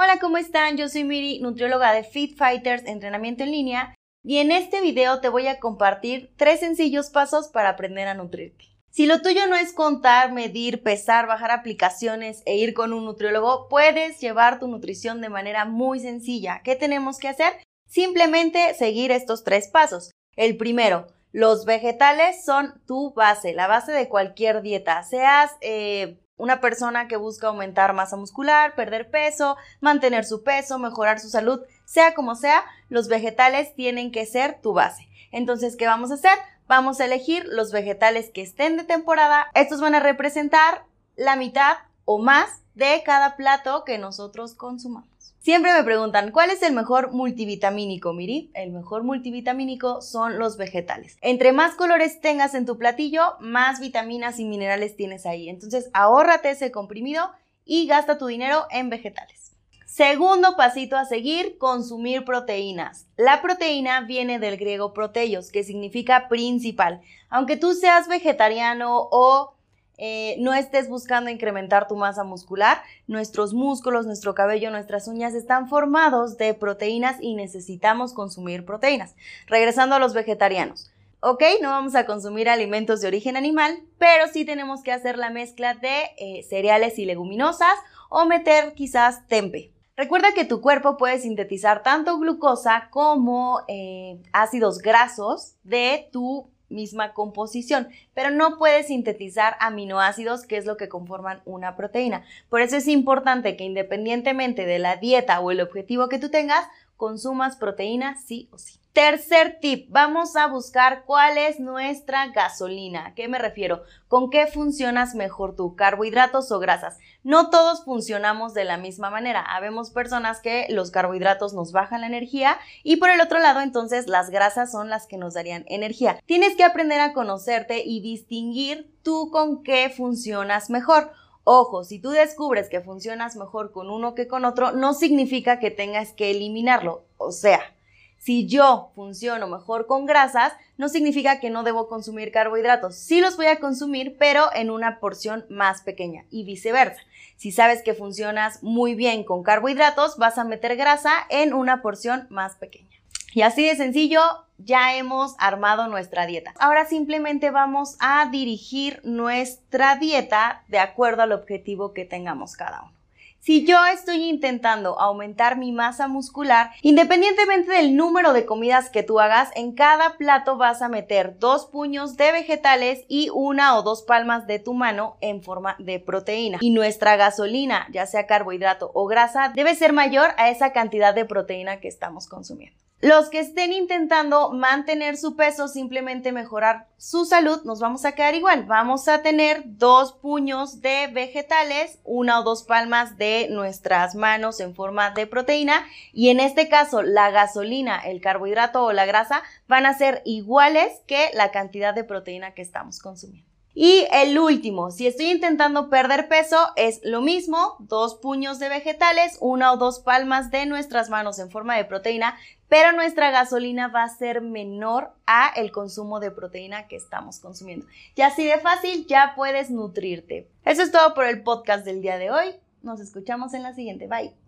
Hola, ¿cómo están? Yo soy Miri, nutrióloga de Fit Fighters Entrenamiento en Línea, y en este video te voy a compartir tres sencillos pasos para aprender a nutrirte. Si lo tuyo no es contar, medir, pesar, bajar aplicaciones e ir con un nutriólogo, puedes llevar tu nutrición de manera muy sencilla. ¿Qué tenemos que hacer? Simplemente seguir estos tres pasos. El primero, los vegetales son tu base, la base de cualquier dieta, seas eh, una persona que busca aumentar masa muscular, perder peso, mantener su peso, mejorar su salud, sea como sea, los vegetales tienen que ser tu base. Entonces, ¿qué vamos a hacer? Vamos a elegir los vegetales que estén de temporada. Estos van a representar la mitad o más de cada plato que nosotros consumamos. Siempre me preguntan, ¿cuál es el mejor multivitamínico, Miri? El mejor multivitamínico son los vegetales. Entre más colores tengas en tu platillo, más vitaminas y minerales tienes ahí. Entonces, ahórrate ese comprimido y gasta tu dinero en vegetales. Segundo pasito a seguir, consumir proteínas. La proteína viene del griego proteios, que significa principal. Aunque tú seas vegetariano o eh, no estés buscando incrementar tu masa muscular. Nuestros músculos, nuestro cabello, nuestras uñas están formados de proteínas y necesitamos consumir proteínas. Regresando a los vegetarianos. Ok, no vamos a consumir alimentos de origen animal, pero sí tenemos que hacer la mezcla de eh, cereales y leguminosas o meter quizás tempe. Recuerda que tu cuerpo puede sintetizar tanto glucosa como eh, ácidos grasos de tu misma composición, pero no puede sintetizar aminoácidos, que es lo que conforman una proteína. Por eso es importante que independientemente de la dieta o el objetivo que tú tengas, consumas proteína sí o sí. Tercer tip, vamos a buscar cuál es nuestra gasolina. ¿A qué me refiero? ¿Con qué funcionas mejor tú? ¿Carbohidratos o grasas? No todos funcionamos de la misma manera. Habemos personas que los carbohidratos nos bajan la energía y por el otro lado entonces las grasas son las que nos darían energía. Tienes que aprender a conocerte y distinguir tú con qué funcionas mejor. Ojo, si tú descubres que funcionas mejor con uno que con otro, no significa que tengas que eliminarlo. O sea, si yo funciono mejor con grasas, no significa que no debo consumir carbohidratos. Sí los voy a consumir, pero en una porción más pequeña y viceversa. Si sabes que funcionas muy bien con carbohidratos, vas a meter grasa en una porción más pequeña. Y así de sencillo, ya hemos armado nuestra dieta. Ahora simplemente vamos a dirigir nuestra dieta de acuerdo al objetivo que tengamos cada uno. Si yo estoy intentando aumentar mi masa muscular, independientemente del número de comidas que tú hagas, en cada plato vas a meter dos puños de vegetales y una o dos palmas de tu mano en forma de proteína. Y nuestra gasolina, ya sea carbohidrato o grasa, debe ser mayor a esa cantidad de proteína que estamos consumiendo. Los que estén intentando mantener su peso, simplemente mejorar su salud, nos vamos a quedar igual. Vamos a tener dos puños de vegetales, una o dos palmas de nuestras manos en forma de proteína y en este caso la gasolina, el carbohidrato o la grasa van a ser iguales que la cantidad de proteína que estamos consumiendo. Y el último, si estoy intentando perder peso, es lo mismo, dos puños de vegetales, una o dos palmas de nuestras manos en forma de proteína, pero nuestra gasolina va a ser menor a el consumo de proteína que estamos consumiendo. Y así de fácil ya puedes nutrirte. Eso es todo por el podcast del día de hoy. Nos escuchamos en la siguiente. Bye.